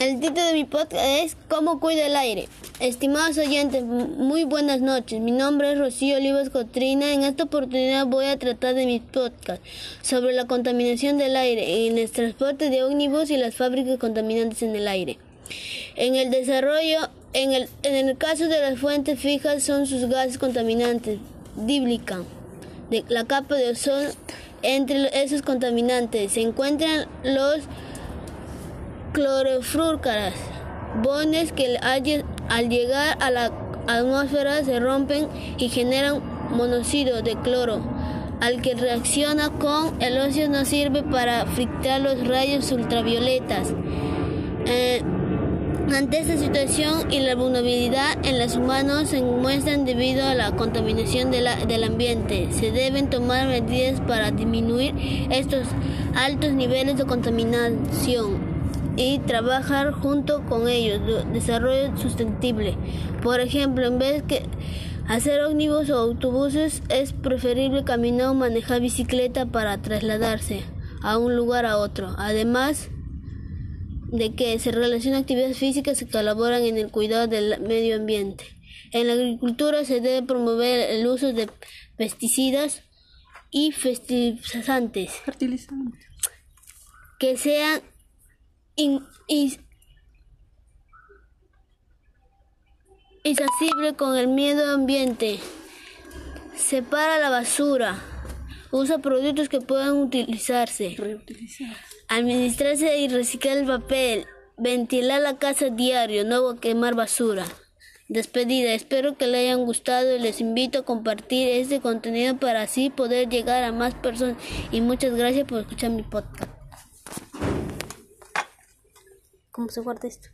El título de mi podcast es ¿Cómo cuida el aire? Estimados oyentes, muy buenas noches. Mi nombre es Rocío Olivas Cotrina. En esta oportunidad voy a tratar de mi podcast sobre la contaminación del aire en el transporte de ómnibus y las fábricas contaminantes en el aire. En el desarrollo, en el, en el caso de las fuentes fijas son sus gases contaminantes, díblica, la capa de ozono. Entre esos contaminantes se encuentran los clorofluorcaras, bones que al llegar a la atmósfera se rompen y generan monóxido de cloro, al que reacciona con el óxido no sirve para filtrar los rayos ultravioletas. Eh, ante esta situación y la vulnerabilidad en los humanos se muestran debido a la contaminación del ambiente. Se deben tomar medidas para disminuir estos altos niveles de contaminación y trabajar junto con ellos, desarrollo sustentable. Por ejemplo, en vez de hacer ómnibus o autobuses, es preferible caminar o manejar bicicleta para trasladarse a un lugar a otro. Además de que se relacionan actividades físicas que colaboran en el cuidado del medio ambiente. En la agricultura se debe promover el uso de pesticidas y fertilizantes que sean insensible con el medio ambiente. Separa la basura. Usa productos que puedan utilizarse. Administrarse y reciclar el papel. Ventilar la casa diario, no quemar basura. Despedida, espero que les hayan gustado y les invito a compartir este contenido para así poder llegar a más personas y muchas gracias por escuchar mi podcast. ¿Cómo se guarda esto?